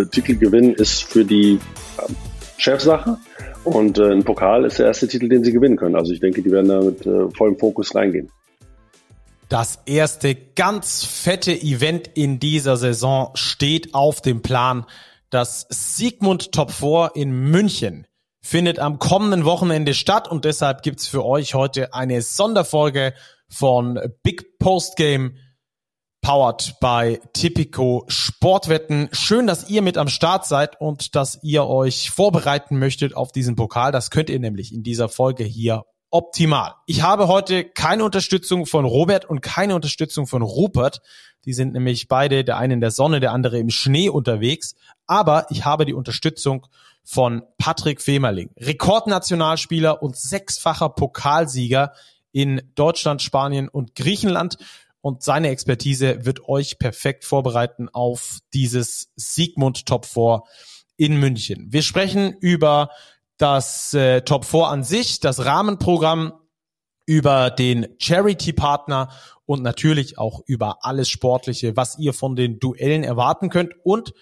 äh, Titelgewinn ist für die äh, Chefsache. Und äh, ein Pokal ist der erste Titel, den sie gewinnen können. Also ich denke, die werden da mit äh, vollem Fokus reingehen. Das erste ganz fette Event in dieser Saison steht auf dem Plan. Das Sigmund Top 4 in München findet am kommenden Wochenende statt und deshalb gibt's für euch heute eine Sonderfolge von Big Post Game powered by Tipico Sportwetten. Schön, dass ihr mit am Start seid und dass ihr euch vorbereiten möchtet auf diesen Pokal. Das könnt ihr nämlich in dieser Folge hier optimal. Ich habe heute keine Unterstützung von Robert und keine Unterstützung von Rupert. Die sind nämlich beide, der eine in der Sonne, der andere im Schnee unterwegs. Aber ich habe die Unterstützung von Patrick Femerling, Rekordnationalspieler und sechsfacher Pokalsieger in Deutschland, Spanien und Griechenland. Und seine Expertise wird euch perfekt vorbereiten auf dieses Siegmund Top 4 in München. Wir sprechen über das äh, Top 4 an sich, das Rahmenprogramm, über den Charity-Partner und natürlich auch über alles Sportliche, was ihr von den Duellen erwarten könnt und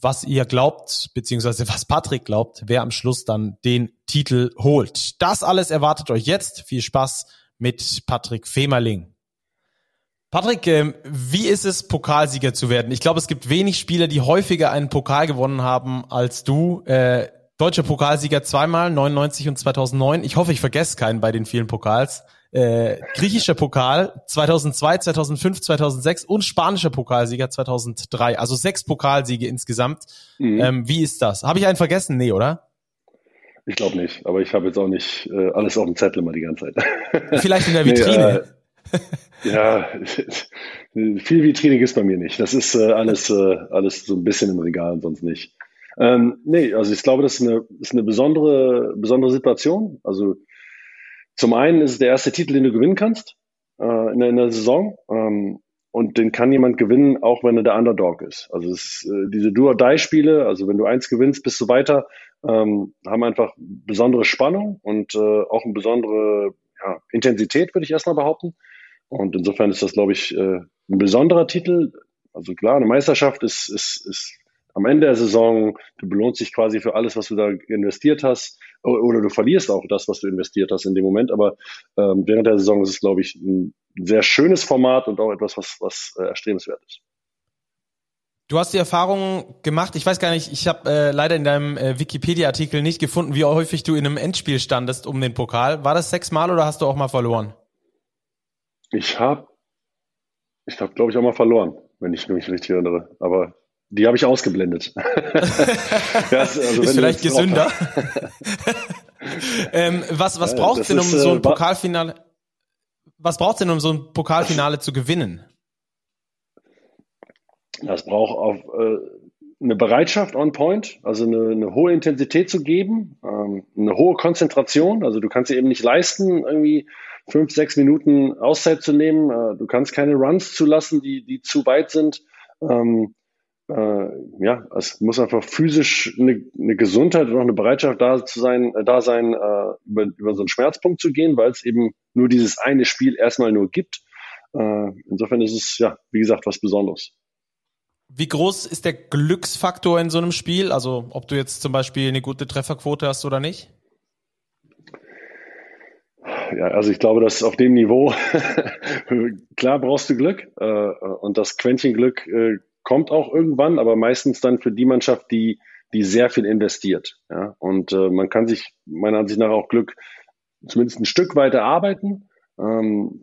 was ihr glaubt, beziehungsweise was Patrick glaubt, wer am Schluss dann den Titel holt. Das alles erwartet euch jetzt. Viel Spaß mit Patrick Femerling. Patrick, ähm, wie ist es, Pokalsieger zu werden? Ich glaube, es gibt wenig Spieler, die häufiger einen Pokal gewonnen haben als du. Äh, deutscher Pokalsieger zweimal, 99 und 2009. Ich hoffe, ich vergesse keinen bei den vielen Pokals. Äh, griechischer Pokal 2002, 2005, 2006 und spanischer Pokalsieger 2003. Also sechs Pokalsiege insgesamt. Mhm. Ähm, wie ist das? Habe ich einen vergessen? Nee, oder? Ich glaube nicht, aber ich habe jetzt auch nicht äh, alles auf dem Zettel immer die ganze Zeit. Vielleicht in der Vitrine. Nee, äh, ja, viel Vitrine ist bei mir nicht. Das ist äh, alles, äh, alles so ein bisschen im Regal und sonst nicht. Ähm, nee, also ich glaube, das ist eine, ist eine besondere, besondere Situation. Also zum einen ist es der erste Titel, den du gewinnen kannst äh, in, der, in der Saison. Ähm, und den kann jemand gewinnen, auch wenn er der Underdog ist. Also es ist, äh, diese Do-or-Die-Spiele, also wenn du eins gewinnst, bist du weiter, ähm, haben einfach besondere Spannung und äh, auch eine besondere ja, Intensität, würde ich erstmal behaupten. Und insofern ist das, glaube ich, äh, ein besonderer Titel. Also klar, eine Meisterschaft ist, ist, ist am Ende der Saison, du belohnst dich quasi für alles, was du da investiert hast, oder du verlierst auch das, was du investiert hast in dem Moment. Aber ähm, während der Saison ist es, glaube ich, ein sehr schönes Format und auch etwas, was, was äh, erstrebenswert ist. Du hast die Erfahrung gemacht, ich weiß gar nicht, ich habe äh, leider in deinem äh, Wikipedia-Artikel nicht gefunden, wie häufig du in einem Endspiel standest um den Pokal. War das sechsmal oder hast du auch mal verloren? Ich habe, ich habe, glaube ich, auch mal verloren, wenn ich mich richtig erinnere. Aber die habe ich ausgeblendet. ja, also ist vielleicht gesünder. ähm, was was braucht es denn, um ist, so ein äh, Pokalfinale? Was braucht denn, um so ein Pokalfinale zu gewinnen? Das braucht auf äh, eine Bereitschaft on point, also eine, eine hohe Intensität zu geben, ähm, eine hohe Konzentration. Also du kannst dir eben nicht leisten, irgendwie fünf, sechs Minuten Auszeit zu nehmen. Äh, du kannst keine Runs zulassen, die, die zu weit sind. Ähm, äh, ja, es muss einfach physisch eine, eine Gesundheit und auch eine Bereitschaft da zu sein, äh, da sein, äh, über, über so einen Schmerzpunkt zu gehen, weil es eben nur dieses eine Spiel erstmal nur gibt. Äh, insofern ist es ja, wie gesagt, was Besonderes. Wie groß ist der Glücksfaktor in so einem Spiel? Also ob du jetzt zum Beispiel eine gute Trefferquote hast oder nicht? Ja, also ich glaube, dass auf dem Niveau klar brauchst du Glück äh, und das Quäntchen Glück äh, kommt auch irgendwann, aber meistens dann für die Mannschaft, die, die sehr viel investiert. Ja? Und äh, man kann sich meiner Ansicht nach auch Glück zumindest ein Stück weiter arbeiten. Ähm,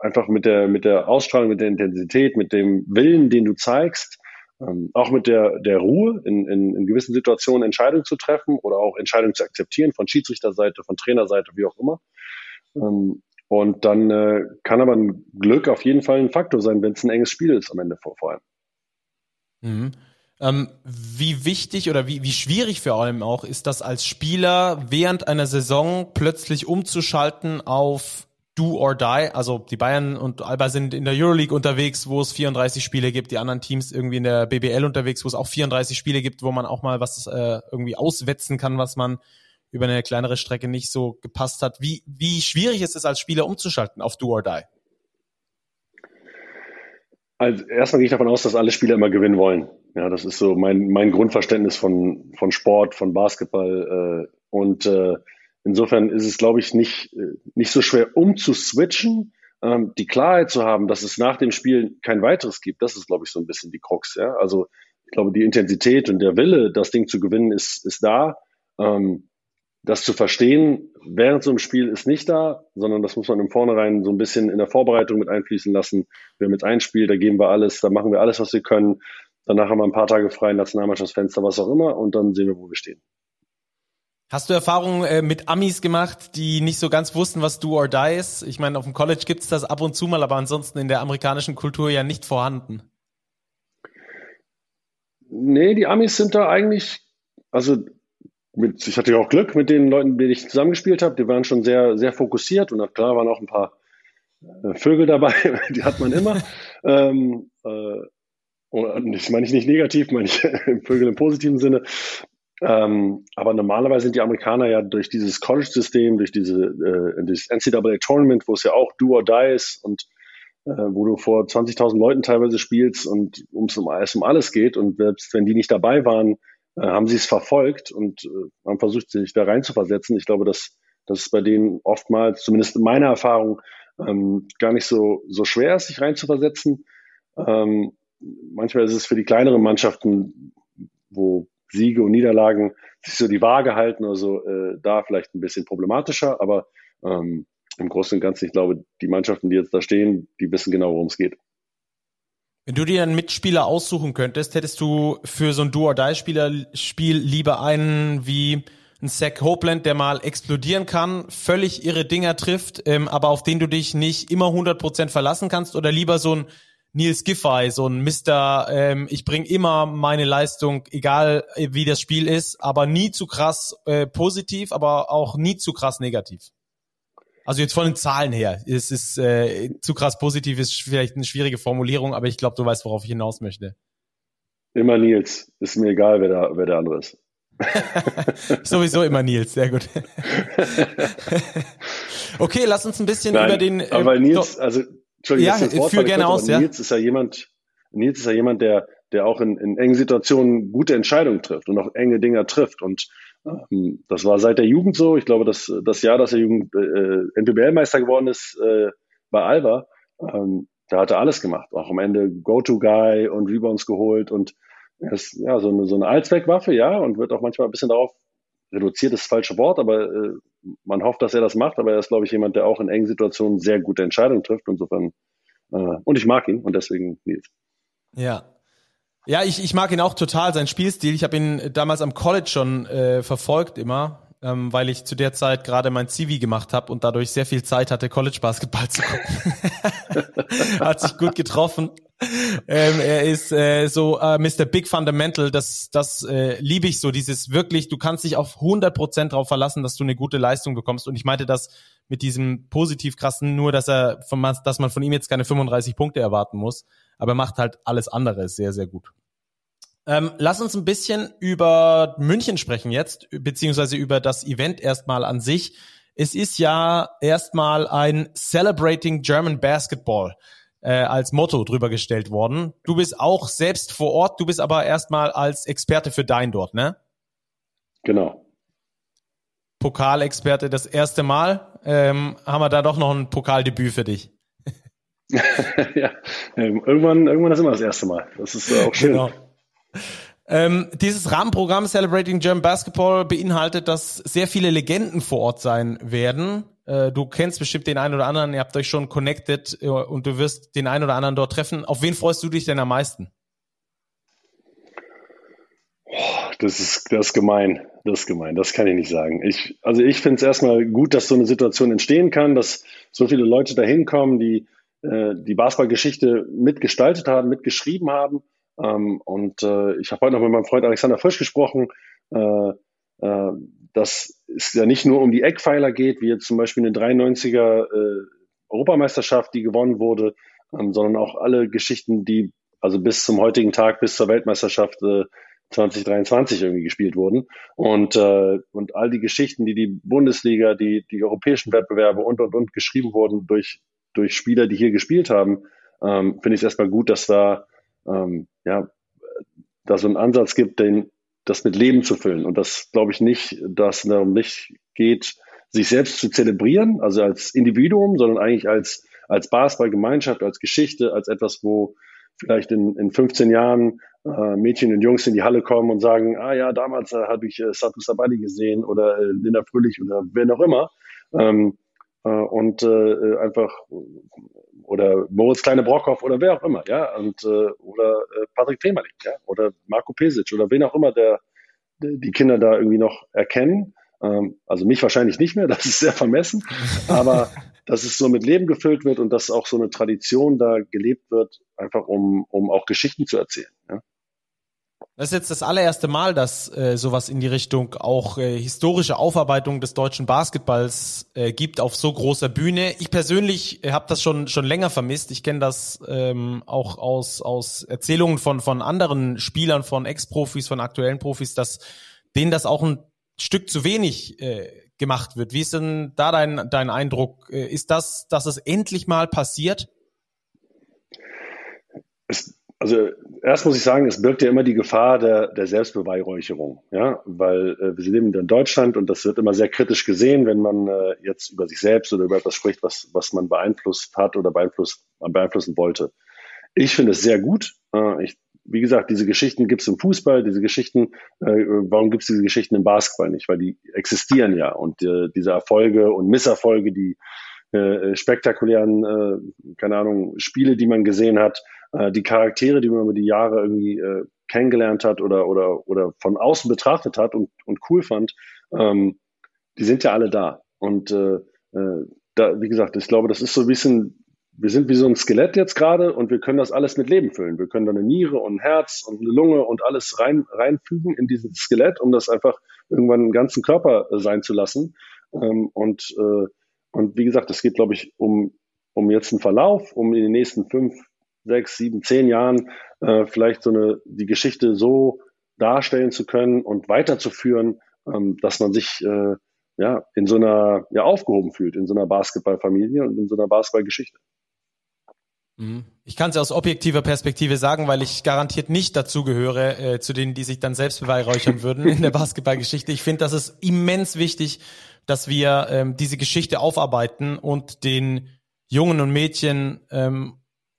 einfach mit der, mit der Ausstrahlung, mit der Intensität, mit dem Willen, den du zeigst, ähm, auch mit der, der Ruhe in, in, in gewissen Situationen Entscheidungen zu treffen oder auch Entscheidungen zu akzeptieren von Schiedsrichterseite, von Trainerseite, wie auch immer. Ähm, und dann äh, kann aber ein Glück auf jeden Fall ein Faktor sein, wenn es ein enges Spiel ist am Ende vor, vor allem. Mhm. Ähm, wie wichtig oder wie, wie schwierig vor allem auch ist das als Spieler während einer Saison plötzlich umzuschalten auf Do or Die. Also die Bayern und Alba sind in der Euroleague unterwegs, wo es 34 Spiele gibt, die anderen Teams irgendwie in der BBL unterwegs, wo es auch 34 Spiele gibt, wo man auch mal was äh, irgendwie auswetzen kann, was man über eine kleinere Strecke nicht so gepasst hat. Wie, wie schwierig ist es als Spieler umzuschalten auf Do or Die? Also erstmal gehe ich davon aus, dass alle Spieler immer gewinnen wollen. Ja, das ist so mein, mein Grundverständnis von, von Sport, von Basketball. Äh, und äh, insofern ist es, glaube ich, nicht, äh, nicht so schwer umzuswitchen. Ähm, die Klarheit zu haben, dass es nach dem Spiel kein weiteres gibt, das ist, glaube ich, so ein bisschen die Krux. Ja? Also ich glaube, die Intensität und der Wille, das Ding zu gewinnen, ist, ist da. Ähm, das zu verstehen während so einem Spiel ist nicht da, sondern das muss man im Vornherein so ein bisschen in der Vorbereitung mit einfließen lassen. Wir haben jetzt ein Spiel, da geben wir alles, da machen wir alles, was wir können. Danach haben wir ein paar Tage frei, Nationalmannschaftsfenster, was auch immer, und dann sehen wir, wo wir stehen. Hast du Erfahrungen äh, mit Amis gemacht, die nicht so ganz wussten, was Do or Die ist? Ich meine, auf dem College gibt's das ab und zu mal, aber ansonsten in der amerikanischen Kultur ja nicht vorhanden. Nee, die Amis sind da eigentlich, also mit, ich hatte ja auch Glück mit den Leuten, mit denen ich zusammengespielt habe. Die waren schon sehr, sehr fokussiert und klar waren auch ein paar äh, Vögel dabei, die hat man immer. ähm, äh, und das meine ich nicht negativ, meine ich Vögel im positiven Sinne. Ähm, aber normalerweise sind die Amerikaner ja durch dieses College-System, durch diese äh, dieses NCAA-Tournament, wo es ja auch Do or Die ist und äh, wo du vor 20.000 Leuten teilweise spielst und ums um alles um alles geht und selbst wenn die nicht dabei waren, haben sie es verfolgt und äh, haben versucht, sich da rein zu versetzen. Ich glaube, dass es bei denen oftmals, zumindest in meiner Erfahrung, ähm, gar nicht so so schwer ist, sich rein zu versetzen. Ähm, manchmal ist es für die kleineren Mannschaften, wo Siege und Niederlagen sich so die Waage halten oder so, äh, da vielleicht ein bisschen problematischer, aber ähm, im Großen und Ganzen, ich glaube, die Mannschaften, die jetzt da stehen, die wissen genau, worum es geht. Wenn du dir einen Mitspieler aussuchen könntest, hättest du für so ein Do-or-Die-Spiel lieber einen wie ein Zach Hopeland, der mal explodieren kann, völlig irre Dinger trifft, ähm, aber auf den du dich nicht immer 100% verlassen kannst oder lieber so ein Nils Giffey, so ein Mister, ähm, ich bring immer meine Leistung, egal äh, wie das Spiel ist, aber nie zu krass äh, positiv, aber auch nie zu krass negativ. Also jetzt von den Zahlen her, es ist äh, zu krass positiv, ist vielleicht eine schwierige Formulierung, aber ich glaube, du weißt, worauf ich hinaus möchte. Immer Nils, ist mir egal, wer der, wer der andere ist. Sowieso immer Nils, sehr gut. okay, lass uns ein bisschen Nein, über den. Äh, aber Nils, also Entschuldigung, ja, das führ gerne aus, ja. Nils ist ja jemand, Nils ist ja jemand, der, der auch in, in engen Situationen gute Entscheidungen trifft und auch enge Dinger trifft und das war seit der Jugend so. Ich glaube, dass das Jahr, dass er Jugend äh, NPBL-Meister geworden ist äh, bei Alba, ähm, da hat er alles gemacht. Auch am Ende Go-To-Guy und Rebounds geholt und er ist ja so eine, so eine Allzweckwaffe, ja, und wird auch manchmal ein bisschen darauf reduziert, ist das falsche Wort, aber äh, man hofft, dass er das macht. Aber er ist, glaube ich, jemand, der auch in engen Situationen sehr gute Entscheidungen trifft. Insofern, äh, und ich mag ihn und deswegen Nils. Ja, ja, ich, ich mag ihn auch total, sein Spielstil. Ich habe ihn damals am College schon äh, verfolgt immer, ähm, weil ich zu der Zeit gerade mein CV gemacht habe und dadurch sehr viel Zeit hatte, College Basketball zu gucken. Hat sich gut getroffen. Ähm, er ist äh, so äh, Mr. Big Fundamental, das, das äh, liebe ich so, dieses wirklich, du kannst dich auf 100% darauf verlassen, dass du eine gute Leistung bekommst. Und ich meinte das mit diesem positiv krassen, nur dass er von, dass man von ihm jetzt keine 35 Punkte erwarten muss, aber er macht halt alles andere sehr, sehr gut. Ähm, lass uns ein bisschen über München sprechen jetzt, beziehungsweise über das Event erstmal an sich. Es ist ja erstmal ein Celebrating German Basketball äh, als Motto drüber gestellt worden. Du bist auch selbst vor Ort, du bist aber erstmal als Experte für dein dort, ne? Genau. Pokalexperte das erste Mal. Ähm, haben wir da doch noch ein Pokaldebüt für dich? ja, ähm, irgendwann, irgendwann ist immer das erste Mal. Das ist äh, auch schön. Genau. Ähm, dieses Rahmenprogramm Celebrating German Basketball beinhaltet, dass sehr viele Legenden vor Ort sein werden. Äh, du kennst bestimmt den einen oder anderen, ihr habt euch schon connected äh, und du wirst den einen oder anderen dort treffen. Auf wen freust du dich denn am meisten? Das ist, das ist gemein. Das ist gemein. Das kann ich nicht sagen. Ich, also ich finde es erstmal gut, dass so eine Situation entstehen kann, dass so viele Leute da hinkommen, die äh, die Basketballgeschichte mitgestaltet haben, mitgeschrieben haben ähm, und äh, ich habe heute noch mit meinem Freund Alexander Frisch gesprochen, äh, äh, dass es ja nicht nur um die Eckpfeiler geht, wie jetzt zum Beispiel eine 93er äh, Europameisterschaft, die gewonnen wurde, ähm, sondern auch alle Geschichten, die also bis zum heutigen Tag, bis zur Weltmeisterschaft äh, 2023 irgendwie gespielt wurden. Und, äh, und all die Geschichten, die die Bundesliga, die, die europäischen Wettbewerbe und, und, und geschrieben wurden durch, durch Spieler, die hier gespielt haben, ähm, finde ich es erstmal gut, dass da, ähm, ja, da so einen Ansatz gibt, den, das mit Leben zu füllen. Und das glaube ich nicht, dass es darum nicht geht, sich selbst zu zelebrieren, also als Individuum, sondern eigentlich als, als Basketballgemeinschaft, als Geschichte, als etwas, wo vielleicht in, in 15 Jahren äh, Mädchen und Jungs in die Halle kommen und sagen, ah ja, damals äh, habe ich äh, Satu Sabadi gesehen oder äh, Linda Fröhlich oder wer noch immer. Ähm, äh, und äh, einfach oder Moritz Kleine Brockhoff oder wer auch immer, ja, und äh, oder äh, Patrick Tremerling, ja, oder Marco Pesic oder wen auch immer der, der die Kinder da irgendwie noch erkennen. Ähm, also mich wahrscheinlich nicht mehr, das ist sehr vermessen, aber dass es so mit Leben gefüllt wird und dass auch so eine Tradition da gelebt wird, einfach um, um auch Geschichten zu erzählen. Ja. Das ist jetzt das allererste Mal, dass äh, sowas in die Richtung auch äh, historische Aufarbeitung des deutschen Basketballs äh, gibt auf so großer Bühne. Ich persönlich äh, habe das schon schon länger vermisst. Ich kenne das ähm, auch aus aus Erzählungen von von anderen Spielern, von Ex-Profis, von aktuellen Profis, dass denen das auch ein Stück zu wenig äh, gemacht wird. Wie ist denn da dein dein Eindruck? Äh, ist das, dass es endlich mal passiert? Es also erst muss ich sagen, es birgt ja immer die Gefahr der, der Selbstbeweihräucherung, ja, weil äh, wir leben in Deutschland und das wird immer sehr kritisch gesehen, wenn man äh, jetzt über sich selbst oder über etwas spricht, was, was man beeinflusst hat oder beeinflusst, beeinflussen wollte. Ich finde es sehr gut. Äh, ich, wie gesagt, diese Geschichten gibt es im Fußball, diese Geschichten, äh, warum gibt es diese Geschichten im Basketball nicht? Weil die existieren ja und äh, diese Erfolge und Misserfolge, die äh, spektakulären, äh, keine Ahnung, Spiele, die man gesehen hat, äh, die Charaktere, die man über die Jahre irgendwie äh, kennengelernt hat oder, oder, oder von außen betrachtet hat und, und cool fand, ähm, die sind ja alle da. Und äh, äh, da, wie gesagt, ich glaube, das ist so ein bisschen, wir sind wie so ein Skelett jetzt gerade und wir können das alles mit Leben füllen. Wir können da eine Niere und ein Herz und eine Lunge und alles rein, reinfügen in dieses Skelett, um das einfach irgendwann einen ganzen Körper äh, sein zu lassen. Ähm, und, äh, und wie gesagt, es geht, glaube ich, um, um jetzt einen Verlauf, um in den nächsten fünf, sechs, sieben, zehn Jahren äh, vielleicht so eine die Geschichte so darstellen zu können und weiterzuführen, ähm, dass man sich äh, ja in so einer ja aufgehoben fühlt in so einer Basketballfamilie und in so einer Basketballgeschichte. Mhm. Ich kann es aus objektiver Perspektive sagen, weil ich garantiert nicht dazugehöre äh, zu denen, die sich dann selbst beweihräuchern würden in der Basketballgeschichte. Ich finde, das ist immens wichtig, dass wir ähm, diese Geschichte aufarbeiten und den Jungen und Mädchen ähm,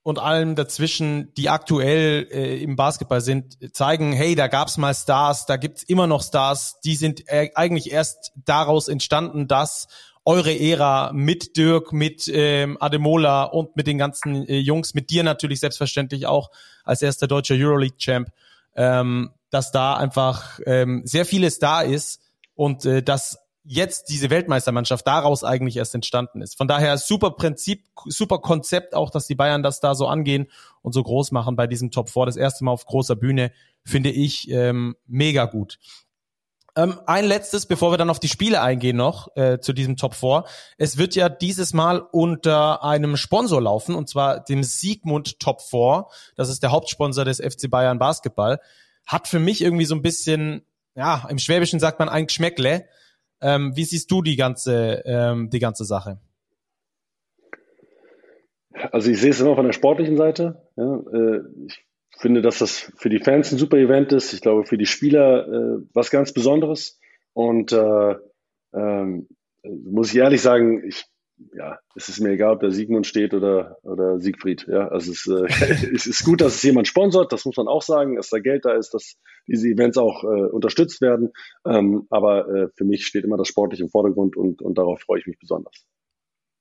und allem dazwischen, die aktuell äh, im Basketball sind, zeigen, hey, da gab's mal Stars, da gibt's immer noch Stars, die sind äh, eigentlich erst daraus entstanden, dass eure Ära mit Dirk, mit ähm, Ademola und mit den ganzen äh, Jungs, mit dir natürlich selbstverständlich auch als erster deutscher Euroleague-Champ, ähm, dass da einfach ähm, sehr vieles da ist und äh, dass jetzt diese Weltmeistermannschaft daraus eigentlich erst entstanden ist. Von daher super Prinzip, super Konzept auch, dass die Bayern das da so angehen und so groß machen bei diesem Top 4. Das erste Mal auf großer Bühne finde ich ähm, mega gut. Ähm, ein letztes, bevor wir dann auf die Spiele eingehen noch äh, zu diesem Top 4. Es wird ja dieses Mal unter einem Sponsor laufen und zwar dem Siegmund Top 4. Das ist der Hauptsponsor des FC Bayern Basketball. Hat für mich irgendwie so ein bisschen, ja, im Schwäbischen sagt man ein Geschmäckle ähm, wie siehst du die ganze, ähm, die ganze Sache? Also ich sehe es immer von der sportlichen Seite. Ja, äh, ich finde, dass das für die Fans ein super Event ist. Ich glaube, für die Spieler äh, was ganz Besonderes. Und äh, ähm, muss ich ehrlich sagen, ich ja, es ist mir egal, ob der Siegmund steht oder, oder Siegfried. Ja, also es, äh, es ist gut, dass es jemand sponsort, das muss man auch sagen, dass da Geld da ist, dass diese Events auch äh, unterstützt werden. Ähm, aber äh, für mich steht immer das Sportliche im Vordergrund und, und darauf freue ich mich besonders.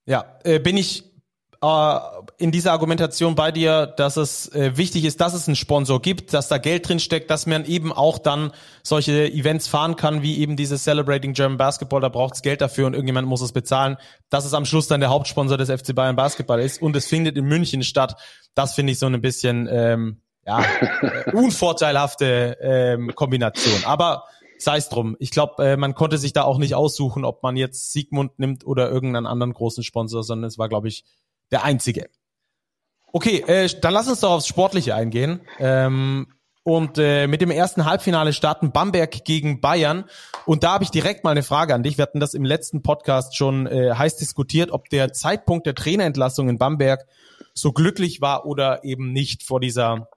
Ja, äh, bin ich äh, in dieser Argumentation bei dir, dass es äh, wichtig ist, dass es einen Sponsor gibt, dass da Geld drin steckt, dass man eben auch dann solche Events fahren kann, wie eben dieses Celebrating German Basketball, da braucht es Geld dafür und irgendjemand muss es bezahlen, dass es am Schluss dann der Hauptsponsor des FC Bayern Basketball ist und es findet in München statt. Das finde ich so ein bisschen ähm, ja, unvorteilhafte ähm, Kombination. Aber sei es drum. Ich glaube, äh, man konnte sich da auch nicht aussuchen, ob man jetzt Siegmund nimmt oder irgendeinen anderen großen Sponsor, sondern es war, glaube ich, der einzige. Okay, äh, dann lass uns doch aufs Sportliche eingehen. Ähm, und äh, mit dem ersten Halbfinale starten Bamberg gegen Bayern. Und da habe ich direkt mal eine Frage an dich. Wir hatten das im letzten Podcast schon äh, heiß diskutiert, ob der Zeitpunkt der Trainerentlassung in Bamberg so glücklich war oder eben nicht vor dieser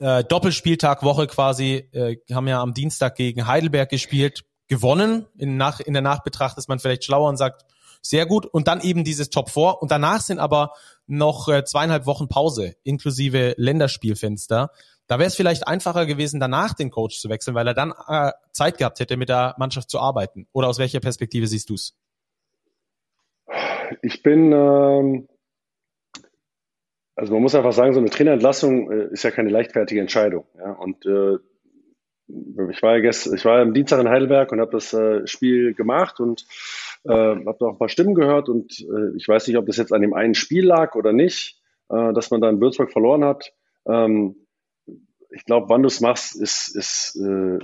äh, Doppelspieltagwoche quasi, äh, haben ja am Dienstag gegen Heidelberg gespielt, gewonnen. In, nach, in der Nachbetracht ist man vielleicht schlauer und sagt, sehr gut. Und dann eben dieses Top 4. Und danach sind aber noch äh, zweieinhalb Wochen Pause, inklusive Länderspielfenster. Da wäre es vielleicht einfacher gewesen, danach den Coach zu wechseln, weil er dann äh, Zeit gehabt hätte, mit der Mannschaft zu arbeiten. Oder aus welcher Perspektive siehst du es? Ich bin, ähm, also man muss einfach sagen, so eine Trainerentlassung äh, ist ja keine leichtfertige Entscheidung. Ja? Und äh, ich war ja gestern, ich war am Dienstag in Heidelberg und habe das äh, Spiel gemacht und äh, habe da auch ein paar Stimmen gehört und äh, ich weiß nicht, ob das jetzt an dem einen Spiel lag oder nicht, äh, dass man da in Würzburg verloren hat. Ähm, ich glaube, wann du es machst, ist, ist äh,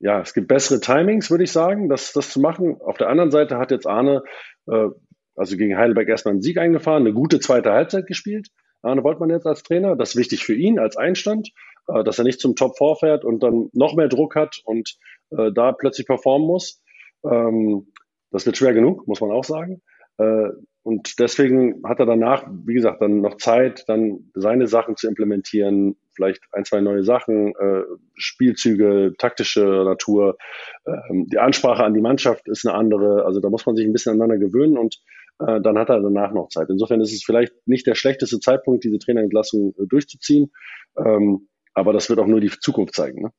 ja, es gibt bessere Timings, würde ich sagen, das, das zu machen. Auf der anderen Seite hat jetzt Arne, äh, also gegen Heidelberg erstmal einen Sieg eingefahren, eine gute zweite Halbzeit gespielt. Arne Woltmann jetzt als Trainer, das ist wichtig für ihn als Einstand, äh, dass er nicht zum Top 4 fährt und dann noch mehr Druck hat und äh, da plötzlich performen muss. Ähm, das wird schwer genug, muss man auch sagen. Äh, und deswegen hat er danach, wie gesagt, dann noch Zeit, dann seine Sachen zu implementieren, vielleicht ein, zwei neue Sachen, äh, Spielzüge, taktische Natur. Ähm, die Ansprache an die Mannschaft ist eine andere. Also da muss man sich ein bisschen aneinander gewöhnen und äh, dann hat er danach noch Zeit. Insofern ist es vielleicht nicht der schlechteste Zeitpunkt, diese Trainerentlassung durchzuziehen. Ähm, aber das wird auch nur die Zukunft zeigen. Ne?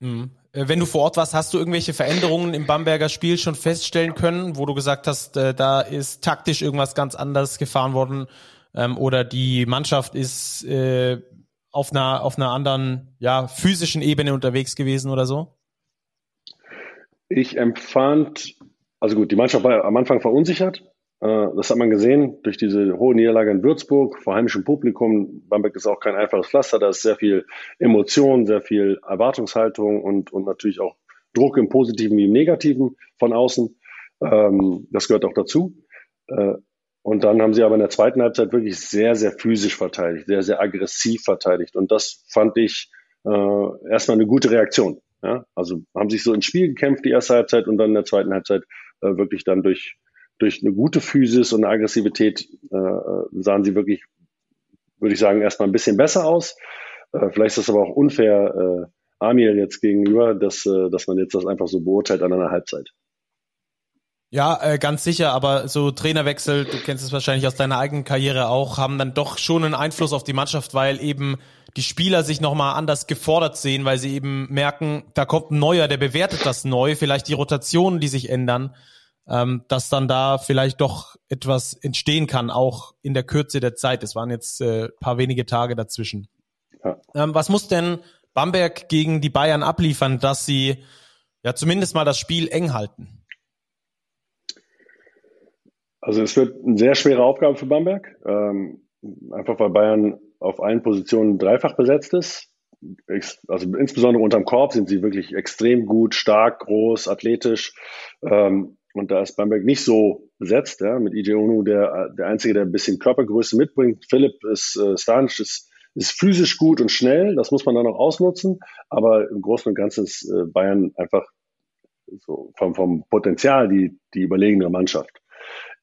Mhm. Äh, wenn du vor Ort warst, hast du irgendwelche Veränderungen im Bamberger Spiel schon feststellen können, wo du gesagt hast, äh, da ist taktisch irgendwas ganz anderes gefahren worden ähm, oder die Mannschaft ist äh, auf einer auf einer anderen ja physischen Ebene unterwegs gewesen oder so? Ich empfand, also gut, die Mannschaft war am Anfang verunsichert. Äh, das hat man gesehen durch diese hohe Niederlage in Würzburg vor heimischem Publikum. Bamberg ist auch kein einfaches Pflaster, da ist sehr viel Emotion, sehr viel Erwartungshaltung und, und natürlich auch Druck im Positiven wie im Negativen von außen. Ähm, das gehört auch dazu. Äh, und dann haben sie aber in der zweiten Halbzeit wirklich sehr, sehr physisch verteidigt, sehr, sehr aggressiv verteidigt. Und das fand ich äh, erstmal eine gute Reaktion. Also haben sich so ins Spiel gekämpft, die erste Halbzeit, und dann in der zweiten Halbzeit wirklich dann durch durch eine gute Physis und eine Aggressivität äh, sahen sie wirklich, würde ich sagen, erstmal ein bisschen besser aus. Äh, vielleicht ist das aber auch unfair äh, Amir jetzt gegenüber, dass, äh, dass man jetzt das einfach so beurteilt an einer Halbzeit. Ja, äh, ganz sicher, aber so Trainerwechsel, du kennst es wahrscheinlich aus deiner eigenen Karriere auch, haben dann doch schon einen Einfluss auf die Mannschaft, weil eben die Spieler sich nochmal anders gefordert sehen, weil sie eben merken, da kommt ein neuer, der bewertet das neu, vielleicht die Rotationen, die sich ändern ähm, dass dann da vielleicht doch etwas entstehen kann, auch in der Kürze der Zeit. Es waren jetzt äh, paar wenige Tage dazwischen. Ja. Ähm, was muss denn Bamberg gegen die Bayern abliefern, dass sie ja zumindest mal das Spiel eng halten? Also es wird eine sehr schwere Aufgabe für Bamberg, ähm, einfach weil Bayern auf allen Positionen dreifach besetzt ist. Also insbesondere unterm Korb sind sie wirklich extrem gut, stark, groß, athletisch. Ähm, und da ist Bamberg nicht so besetzt, ja, mit IJ Onu, der, der Einzige, der ein bisschen Körpergröße mitbringt. Philipp ist, äh, Stanic ist, ist physisch gut und schnell, das muss man dann auch ausnutzen. Aber im Großen und Ganzen ist äh, Bayern einfach so vom, vom Potenzial die, die überlegene Mannschaft.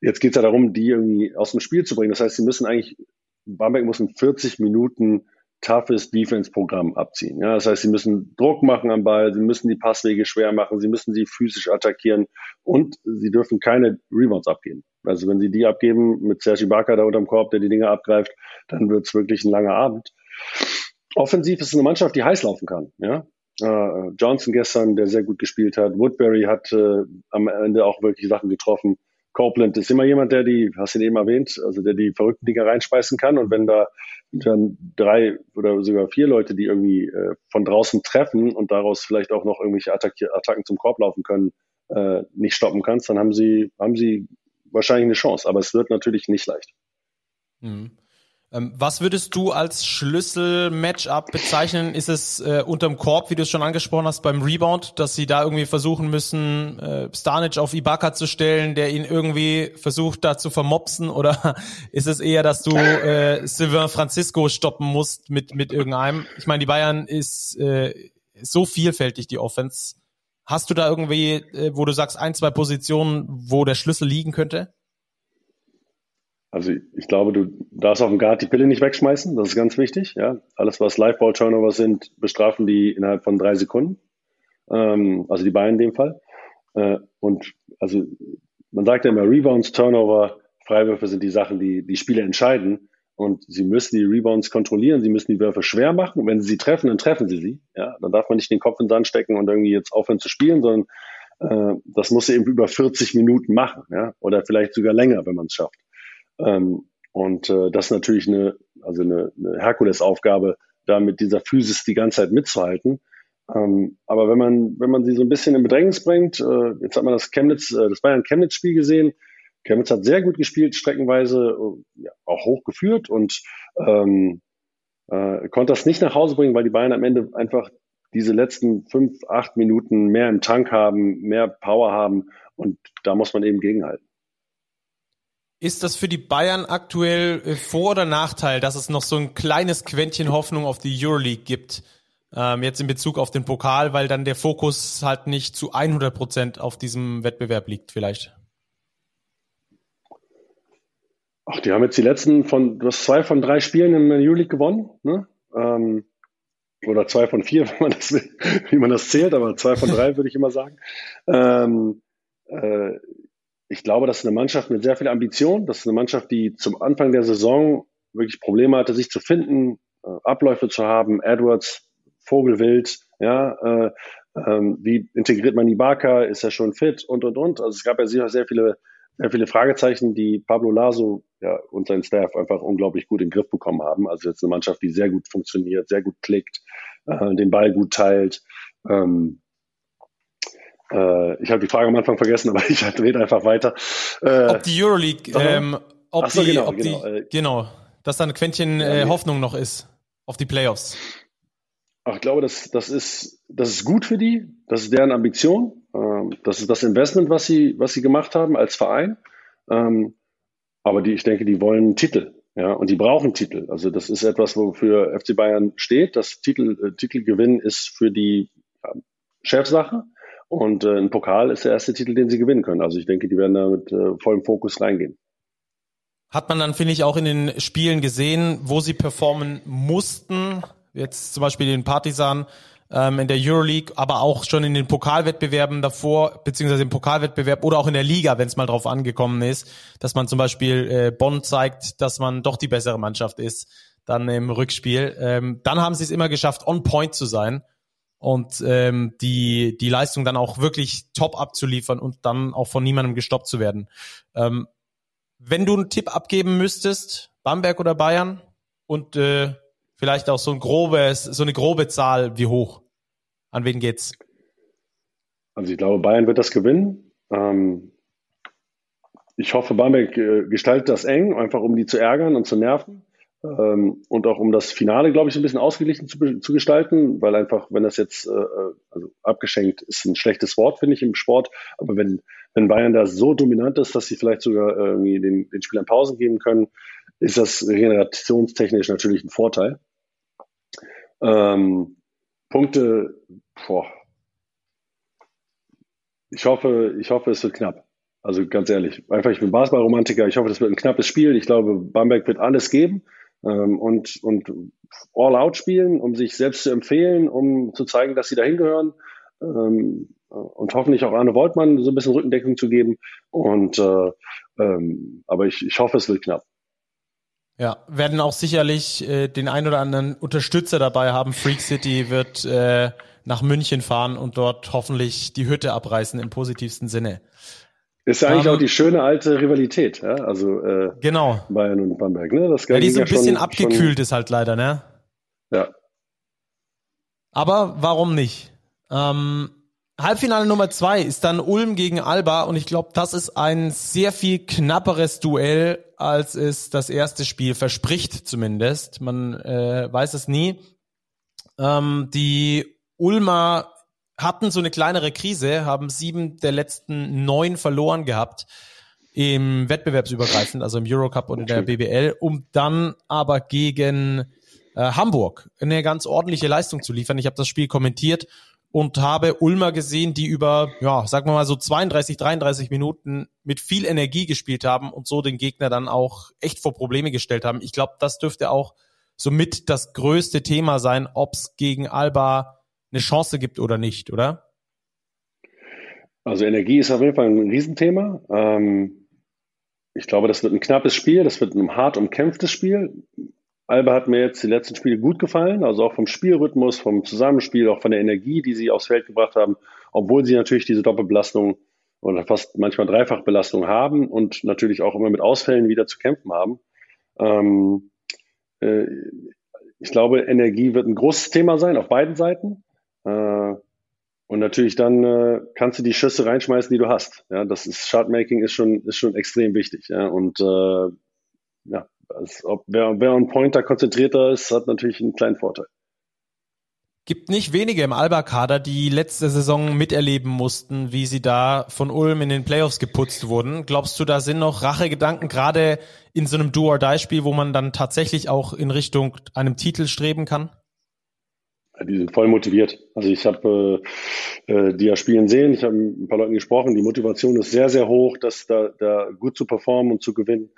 Jetzt geht es ja darum, die irgendwie aus dem Spiel zu bringen. Das heißt, sie müssen eigentlich, Bamberg muss in 40 Minuten toughes Defense-Programm abziehen. Ja, das heißt, sie müssen Druck machen am Ball, sie müssen die Passwege schwer machen, sie müssen sie physisch attackieren und sie dürfen keine Rebounds abgeben. Also wenn sie die abgeben mit Sergi Barker da unterm Korb, der die Dinge abgreift, dann wird es wirklich ein langer Abend. Offensiv ist es eine Mannschaft, die heiß laufen kann. Ja? Uh, Johnson gestern, der sehr gut gespielt hat. Woodbury hat äh, am Ende auch wirklich Sachen getroffen. Copeland ist immer jemand, der die, hast du ihn eben erwähnt, also der die verrückten Dinge reinspeisen kann. Und wenn da dann drei oder sogar vier Leute, die irgendwie äh, von draußen treffen und daraus vielleicht auch noch irgendwelche Attacki Attacken zum Korb laufen können, äh, nicht stoppen kannst, dann haben sie, haben sie wahrscheinlich eine Chance. Aber es wird natürlich nicht leicht. Mhm. Ähm, was würdest du als Schlüssel-Matchup bezeichnen? Ist es äh, unterm Korb, wie du es schon angesprochen hast, beim Rebound, dass sie da irgendwie versuchen müssen, äh, Stanic auf Ibaka zu stellen, der ihn irgendwie versucht da zu vermopsen? Oder ist es eher, dass du äh, Sylvain Francisco stoppen musst mit, mit irgendeinem? Ich meine, die Bayern ist äh, so vielfältig, die Offense. Hast du da irgendwie, äh, wo du sagst, ein, zwei Positionen, wo der Schlüssel liegen könnte? Also ich glaube, du darfst auf dem Guard die Pille nicht wegschmeißen. Das ist ganz wichtig. Ja, alles was Liveball-Turnover sind, bestrafen die innerhalb von drei Sekunden. Ähm, also die Bayern in dem Fall. Äh, und also man sagt ja immer Rebounds, Turnover, Freiwürfe sind die Sachen, die die Spiele entscheiden. Und sie müssen die Rebounds kontrollieren, sie müssen die Würfe schwer machen. Und wenn sie sie treffen, dann treffen sie sie. Ja, dann darf man nicht den Kopf in den Sand stecken und irgendwie jetzt aufhören zu spielen, sondern äh, das muss sie eben über 40 Minuten machen, ja, oder vielleicht sogar länger, wenn man es schafft. Ähm, und äh, das ist natürlich eine, also eine, eine Herkulesaufgabe, da mit dieser Physis die ganze Zeit mitzuhalten. Ähm, aber wenn man, wenn man sie so ein bisschen in Bedrängnis bringt, äh, jetzt hat man das Chemnitz, äh, das Bayern-Chemnitz-Spiel gesehen. Chemnitz hat sehr gut gespielt, streckenweise äh, ja, auch hochgeführt und ähm, äh, konnte das nicht nach Hause bringen, weil die Bayern am Ende einfach diese letzten fünf, acht Minuten mehr im Tank haben, mehr Power haben und da muss man eben gegenhalten. Ist das für die Bayern aktuell äh, Vor- oder Nachteil, dass es noch so ein kleines Quäntchen Hoffnung auf die Euroleague gibt? Ähm, jetzt in Bezug auf den Pokal, weil dann der Fokus halt nicht zu 100 Prozent auf diesem Wettbewerb liegt, vielleicht. Ach, die haben jetzt die letzten von, du hast zwei von drei Spielen in der Euroleague gewonnen, ne? Ähm, oder zwei von vier, wenn man das, wie man das zählt, aber zwei von drei würde ich immer sagen. Ähm, äh, ich glaube, das ist eine Mannschaft mit sehr viel Ambition. Das ist eine Mannschaft, die zum Anfang der Saison wirklich Probleme hatte, sich zu finden, äh, Abläufe zu haben. Edwards, Vogelwild, ja, äh, ähm, wie integriert man Ibaka? Ist er schon fit und und und? Also es gab ja sehr, sehr viele, sehr viele Fragezeichen, die Pablo Laso ja, und sein Staff einfach unglaublich gut in den Griff bekommen haben. Also jetzt eine Mannschaft, die sehr gut funktioniert, sehr gut klickt, äh, den Ball gut teilt. Ähm, äh, ich habe die Frage am Anfang vergessen, aber ich rede einfach weiter. Äh, ob die Euroleague, ähm, ob, so, die, genau, ob genau, die, äh, genau, dass da ein Quäntchen äh, Hoffnung noch ist auf die Playoffs. Ach, ich glaube, das, das, ist, das ist gut für die, das ist deren Ambition, ähm, das ist das Investment, was sie, was sie gemacht haben als Verein. Ähm, aber die, ich denke, die wollen Titel, ja, und die brauchen Titel. Also das ist etwas, wofür FC Bayern steht. Das Titel, äh, Titelgewinn ist für die ja, Chefsache. Und äh, ein Pokal ist der erste Titel, den sie gewinnen können. Also ich denke, die werden da mit äh, vollem Fokus reingehen. Hat man dann, finde ich, auch in den Spielen gesehen, wo sie performen mussten. Jetzt zum Beispiel den Partisan ähm, in der Euroleague, aber auch schon in den Pokalwettbewerben davor, beziehungsweise im Pokalwettbewerb oder auch in der Liga, wenn es mal drauf angekommen ist, dass man zum Beispiel äh, Bonn zeigt, dass man doch die bessere Mannschaft ist, dann im Rückspiel. Ähm, dann haben sie es immer geschafft, on point zu sein und ähm, die, die Leistung dann auch wirklich top abzuliefern und dann auch von niemandem gestoppt zu werden. Ähm, wenn du einen Tipp abgeben müsstest, Bamberg oder Bayern und äh, vielleicht auch so ein grobes, so eine grobe Zahl, wie hoch? An wen geht's? Also ich glaube, Bayern wird das gewinnen. Ähm, ich hoffe, Bamberg äh, gestaltet das eng, einfach um die zu ärgern und zu nerven. Ähm, und auch um das Finale, glaube ich, ein bisschen ausgeglichen zu, zu gestalten, weil einfach, wenn das jetzt, äh, äh, also abgeschenkt ist ein schlechtes Wort, finde ich, im Sport, aber wenn, wenn Bayern da so dominant ist, dass sie vielleicht sogar irgendwie den, den Spielern Pausen geben können, ist das generationstechnisch natürlich ein Vorteil. Ähm, Punkte, boah. Ich hoffe, ich hoffe, es wird knapp. Also ganz ehrlich, einfach, ich bin Basketballromantiker. Ich hoffe, das wird ein knappes Spiel. Ich glaube, Bamberg wird alles geben und, und all out spielen, um sich selbst zu empfehlen, um zu zeigen, dass sie dahin gehören. Ähm, und hoffentlich auch Arne Woltmann so ein bisschen Rückendeckung zu geben. Und äh, ähm, aber ich, ich hoffe, es wird knapp. Ja, werden auch sicherlich äh, den ein oder anderen Unterstützer dabei haben. Freak City wird äh, nach München fahren und dort hoffentlich die Hütte abreißen im positivsten Sinne. Ist ja eigentlich um, auch die schöne alte Rivalität, ja? Also äh, genau. Bayern und Bamberg, ne? Das ja, die so ein bisschen schon, abgekühlt schon, ist halt leider, ne? Ja. Aber warum nicht? Ähm, Halbfinale Nummer zwei ist dann Ulm gegen Alba und ich glaube, das ist ein sehr viel knapperes Duell, als es das erste Spiel verspricht zumindest. Man äh, weiß es nie. Ähm, die Ulmer hatten so eine kleinere Krise, haben sieben der letzten neun verloren gehabt im Wettbewerbsübergreifend, also im Eurocup und in der BBL, um dann aber gegen äh, Hamburg eine ganz ordentliche Leistung zu liefern. Ich habe das Spiel kommentiert und habe Ulmer gesehen, die über, ja, sagen wir mal so 32, 33 Minuten mit viel Energie gespielt haben und so den Gegner dann auch echt vor Probleme gestellt haben. Ich glaube, das dürfte auch somit das größte Thema sein, ob es gegen Alba eine Chance gibt oder nicht, oder? Also Energie ist auf jeden Fall ein Riesenthema. Ähm, ich glaube, das wird ein knappes Spiel, das wird ein hart umkämpftes Spiel. Alba hat mir jetzt die letzten Spiele gut gefallen, also auch vom Spielrhythmus, vom Zusammenspiel, auch von der Energie, die sie aufs Feld gebracht haben, obwohl sie natürlich diese Doppelbelastung oder fast manchmal Dreifachbelastung haben und natürlich auch immer mit Ausfällen wieder zu kämpfen haben. Ähm, äh, ich glaube, Energie wird ein großes Thema sein auf beiden Seiten. Äh, und natürlich dann äh, kannst du die Schüsse reinschmeißen, die du hast. Ja, das ist Shotmaking ist schon ist schon extrem wichtig. Ja, und äh, ja, also, ob, wer, wer on Pointer konzentrierter ist, hat natürlich einen kleinen Vorteil. Gibt nicht wenige im Alba-Kader, die letzte Saison miterleben mussten, wie sie da von Ulm in den Playoffs geputzt wurden. Glaubst du, da sind noch Rachegedanken, gerade in so einem Do-or-Die-Spiel, wo man dann tatsächlich auch in Richtung einem Titel streben kann? Die sind voll motiviert. Also ich habe äh, äh, die ja spielen sehen, ich habe ein paar Leuten gesprochen, die Motivation ist sehr, sehr hoch, das da, da gut zu performen und zu gewinnen.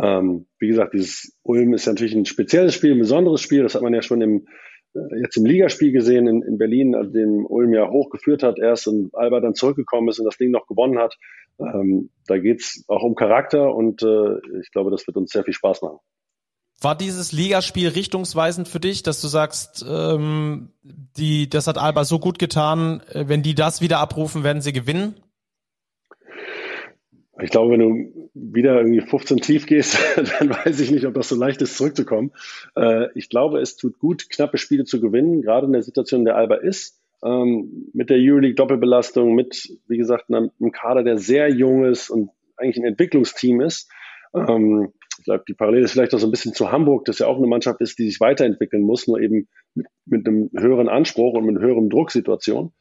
Ähm, wie gesagt, dieses Ulm ist natürlich ein spezielles Spiel, ein besonderes Spiel. Das hat man ja schon im, äh, jetzt im Ligaspiel gesehen in, in Berlin, als dem Ulm ja hochgeführt hat erst und Alba dann zurückgekommen ist und das Ding noch gewonnen hat. Ähm, da geht's auch um Charakter und äh, ich glaube, das wird uns sehr viel Spaß machen. War dieses Ligaspiel richtungsweisend für dich, dass du sagst, ähm, die, das hat Alba so gut getan, äh, wenn die das wieder abrufen, werden sie gewinnen? Ich glaube, wenn du wieder irgendwie 15 tief gehst, dann weiß ich nicht, ob das so leicht ist, zurückzukommen. Äh, ich glaube, es tut gut, knappe Spiele zu gewinnen, gerade in der Situation, in der Alba ist. Ähm, mit der Euroleague Doppelbelastung, mit, wie gesagt, einem, Kader, der sehr jung ist und eigentlich ein Entwicklungsteam ist. Ähm, glaube, die Parallele ist vielleicht auch so ein bisschen zu Hamburg, das ja auch eine Mannschaft ist, die sich weiterentwickeln muss, nur eben mit, mit einem höheren Anspruch und mit einer höheren Drucksituation.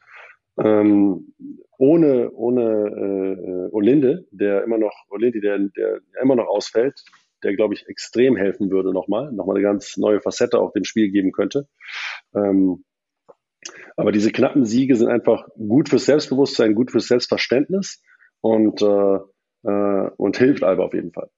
Ähm, ohne ohne äh, Olinde, der immer noch Olinde, der, der immer noch ausfällt, der glaube ich extrem helfen würde nochmal, nochmal eine ganz neue Facette auch dem Spiel geben könnte. Ähm, aber diese knappen Siege sind einfach gut fürs Selbstbewusstsein, gut fürs Selbstverständnis und äh, äh, und hilft Alba auf jeden Fall.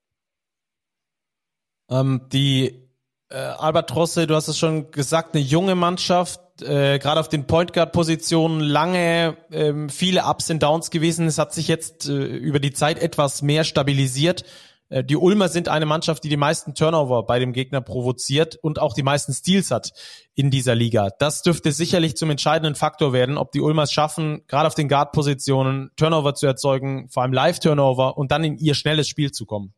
Ähm, die äh, Albatrosse, du hast es schon gesagt, eine junge Mannschaft, äh, gerade auf den Point Guard Positionen lange ähm, viele Ups und Downs gewesen. Es hat sich jetzt äh, über die Zeit etwas mehr stabilisiert. Äh, die Ulmer sind eine Mannschaft, die die meisten Turnover bei dem Gegner provoziert und auch die meisten Steals hat in dieser Liga. Das dürfte sicherlich zum entscheidenden Faktor werden, ob die Ulmers schaffen, gerade auf den Guard-Positionen Turnover zu erzeugen, vor allem Live-Turnover und dann in ihr schnelles Spiel zu kommen.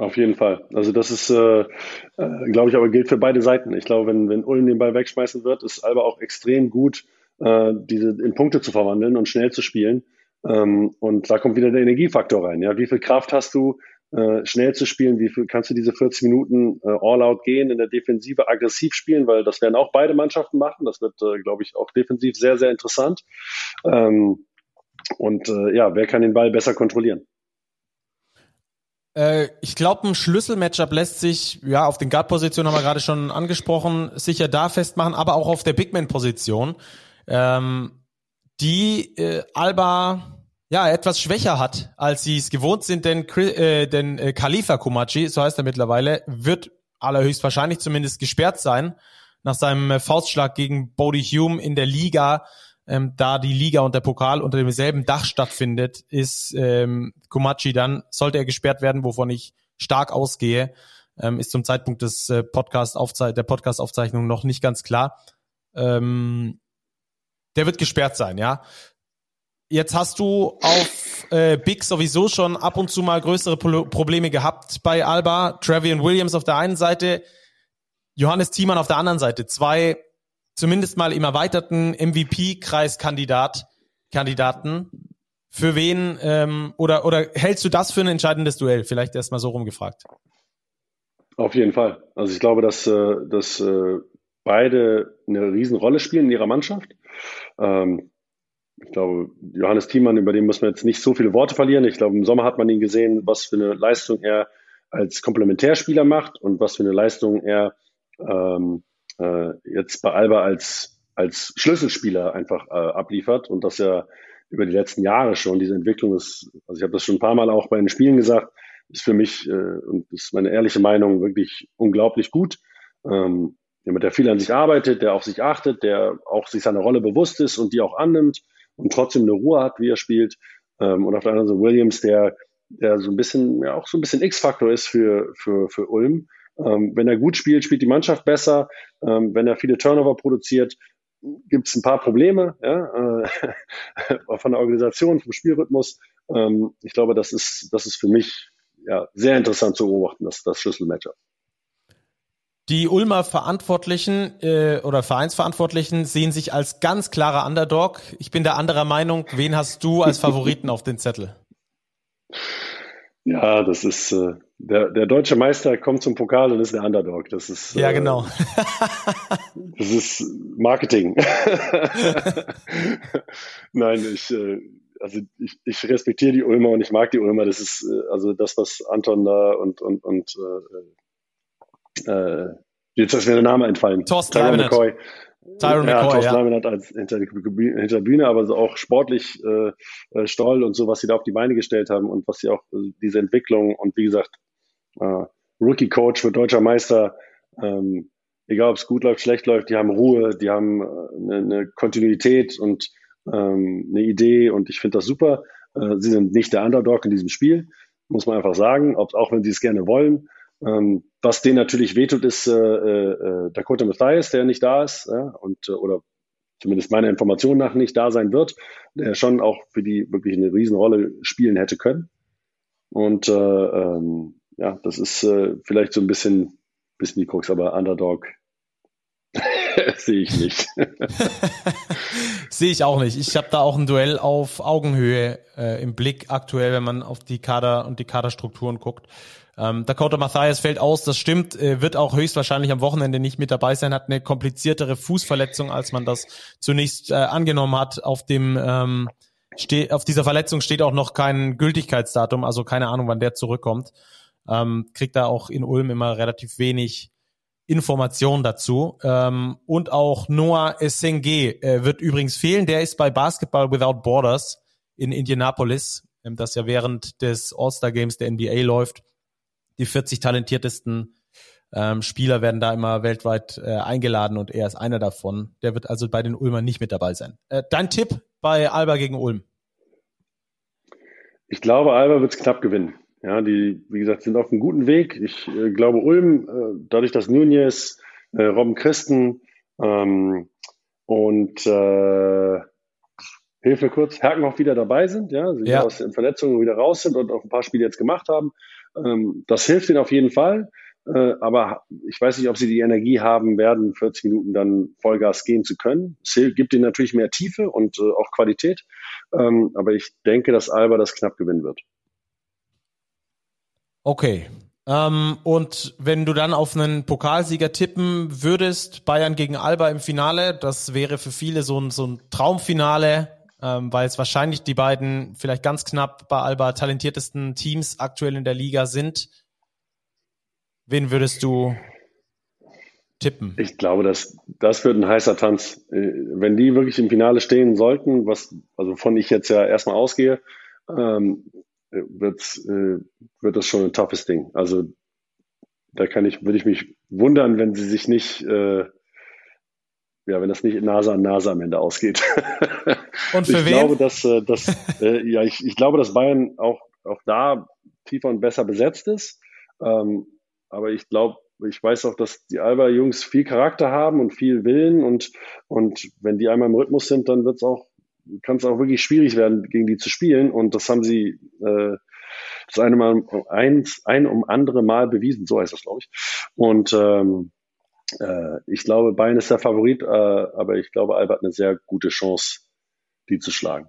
Auf jeden Fall. Also das ist, äh, äh, glaube ich, aber gilt für beide Seiten. Ich glaube, wenn, wenn Ulm den Ball wegschmeißen wird, ist Alba auch extrem gut, äh, diese in Punkte zu verwandeln und schnell zu spielen. Ähm, und da kommt wieder der Energiefaktor rein. Ja, wie viel Kraft hast du, äh, schnell zu spielen? Wie viel kannst du diese 40 Minuten äh, All-out gehen in der Defensive aggressiv spielen? Weil das werden auch beide Mannschaften machen. Das wird, äh, glaube ich, auch defensiv sehr, sehr interessant. Ähm, und äh, ja, wer kann den Ball besser kontrollieren? Äh, ich glaube, ein Schlüsselmatchup lässt sich, ja, auf den Guard-Position haben wir gerade schon angesprochen, sicher da festmachen, aber auch auf der Bigman-Position, ähm, die äh, Alba ja etwas schwächer hat, als sie es gewohnt sind, denn, äh, denn äh, Khalifa Kumachi, so heißt er mittlerweile, wird allerhöchstwahrscheinlich zumindest gesperrt sein nach seinem äh, Faustschlag gegen Bodie Hume in der Liga ähm, da die Liga und der Pokal unter demselben Dach stattfindet, ist ähm, Kumachi dann, sollte er gesperrt werden, wovon ich stark ausgehe, ähm, ist zum Zeitpunkt des äh, Podcast der Podcast-Aufzeichnung noch nicht ganz klar. Ähm, der wird gesperrt sein, ja. Jetzt hast du auf äh, Big sowieso schon ab und zu mal größere Pro Probleme gehabt bei Alba. Travian Williams auf der einen Seite, Johannes Thiemann auf der anderen Seite. Zwei zumindest mal im erweiterten MVP-Kreiskandidat Kandidaten. Für wen ähm, oder oder hältst du das für ein entscheidendes Duell? Vielleicht erst mal so rumgefragt. Auf jeden Fall. Also ich glaube, dass, äh, dass äh, beide eine Riesenrolle spielen in ihrer Mannschaft. Ähm, ich glaube, Johannes Thiemann, über den muss man jetzt nicht so viele Worte verlieren. Ich glaube, im Sommer hat man ihn gesehen, was für eine Leistung er als Komplementärspieler macht und was für eine Leistung er ähm, äh, jetzt bei Alba als, als Schlüsselspieler einfach äh, abliefert und das ja über die letzten Jahre schon. Diese Entwicklung ist, also ich habe das schon ein paar Mal auch bei den Spielen gesagt, ist für mich äh, und ist meine ehrliche Meinung wirklich unglaublich gut. Ähm, jemand, der viel an sich arbeitet, der auf sich achtet, der auch sich seiner Rolle bewusst ist und die auch annimmt und trotzdem eine Ruhe hat, wie er spielt. Ähm, und auf der anderen Seite Williams, der, der so ein bisschen, ja auch so ein bisschen X-Faktor ist für, für, für Ulm. Ähm, wenn er gut spielt, spielt die Mannschaft besser. Ähm, wenn er viele Turnover produziert, gibt es ein paar Probleme ja, äh, von der Organisation, vom Spielrhythmus. Ähm, ich glaube, das ist, das ist für mich ja, sehr interessant zu beobachten, das, das Schlüsselmatchup. Die Ulmer Verantwortlichen äh, oder Vereinsverantwortlichen sehen sich als ganz klarer Underdog. Ich bin der anderer Meinung. Wen hast du als Favoriten auf den Zettel? Ja, das ist äh, der, der deutsche Meister kommt zum Pokal und ist der Underdog. Das ist ja genau. das ist Marketing. Nein, ich äh, also ich, ich respektiere die Ulmer und ich mag die Ulmer. Das ist äh, also das, was Anton da und und und äh, äh, jetzt ist mir der Name entfallen. Thorsten Tyron McCoy. Tyron ja, McCoy, Thorsten ja. als hinter, hinter der Bühne, aber so auch sportlich äh, äh, Stoll und so, was sie da auf die Beine gestellt haben und was sie auch äh, diese Entwicklung und wie gesagt äh, Rookie Coach wird deutscher Meister. Ähm, egal ob es gut läuft, schlecht läuft, die haben Ruhe, die haben eine, eine Kontinuität und ähm, eine Idee und ich finde das super. Äh, sie sind nicht der Underdog in diesem Spiel, muss man einfach sagen, ob, auch wenn sie es gerne wollen. Ähm, was denen natürlich wehtut, ist äh, äh, Dakota Mathias, der nicht da ist ja, und äh, oder zumindest meiner Information nach nicht da sein wird, der schon auch für die wirklich eine Riesenrolle spielen hätte können. Und äh, ähm, ja, das ist äh, vielleicht so ein bisschen, bisschen die Krux, aber Underdog Sehe ich nicht. Sehe ich auch nicht. Ich habe da auch ein Duell auf Augenhöhe äh, im Blick aktuell, wenn man auf die Kader und die Kaderstrukturen guckt. Ähm, Dakota Mathias fällt aus, das stimmt, äh, wird auch höchstwahrscheinlich am Wochenende nicht mit dabei sein, hat eine kompliziertere Fußverletzung, als man das zunächst äh, angenommen hat. Auf dem ähm, auf dieser Verletzung steht auch noch kein Gültigkeitsdatum, also keine Ahnung, wann der zurückkommt. Ähm, kriegt da auch in Ulm immer relativ wenig Informationen dazu. Ähm, und auch Noah Essenge äh, wird übrigens fehlen. Der ist bei Basketball Without Borders in Indianapolis, ähm, das ja während des All-Star Games der NBA läuft. Die 40 talentiertesten ähm, Spieler werden da immer weltweit äh, eingeladen und er ist einer davon. Der wird also bei den Ulmern nicht mit dabei sein. Äh, dein Tipp bei Alba gegen Ulm? Ich glaube, Alba wird es knapp gewinnen. Ja, die, wie gesagt, sind auf einem guten Weg. Ich äh, glaube, Ulm, äh, dadurch, dass Nunez, äh, Robben Christen ähm, und äh, Hilfe kurz, Herkenhoff wieder dabei sind, ja, sie ja. aus den Verletzungen wieder raus sind und auch ein paar Spiele jetzt gemacht haben. Ähm, das hilft ihnen auf jeden Fall. Äh, aber ich weiß nicht, ob sie die Energie haben werden, 40 Minuten dann Vollgas gehen zu können. Es gibt ihnen natürlich mehr Tiefe und äh, auch Qualität. Ähm, aber ich denke, dass Alba das knapp gewinnen wird. Okay. Ähm, und wenn du dann auf einen Pokalsieger tippen würdest, Bayern gegen Alba im Finale, das wäre für viele so ein, so ein Traumfinale, ähm, weil es wahrscheinlich die beiden vielleicht ganz knapp bei Alba talentiertesten Teams aktuell in der Liga sind. Wen würdest du tippen? Ich glaube, dass das wird ein heißer Tanz. Äh, wenn die wirklich im Finale stehen sollten, was also von ich jetzt ja erstmal ausgehe, ähm, wird's, äh, wird das schon ein toughes Ding. Also da kann ich, würde ich mich wundern, wenn sie sich nicht, äh, ja, wenn das nicht Nase an Nase am Ende ausgeht. Und für ich wen? glaube, dass, äh, dass äh, ja, ich, ich glaube, dass Bayern auch, auch da tiefer und besser besetzt ist. Ähm, aber ich glaube, ich weiß auch, dass die Alba-Jungs viel Charakter haben und viel Willen und, und wenn die einmal im Rhythmus sind, dann wird es auch kann es auch wirklich schwierig werden, gegen die zu spielen. Und das haben sie äh, das eine Mal eins, ein um andere Mal bewiesen, so heißt das, glaube ich. Und ähm, äh, ich glaube, Bayern ist der Favorit, äh, aber ich glaube, Alba hat eine sehr gute Chance, die zu schlagen.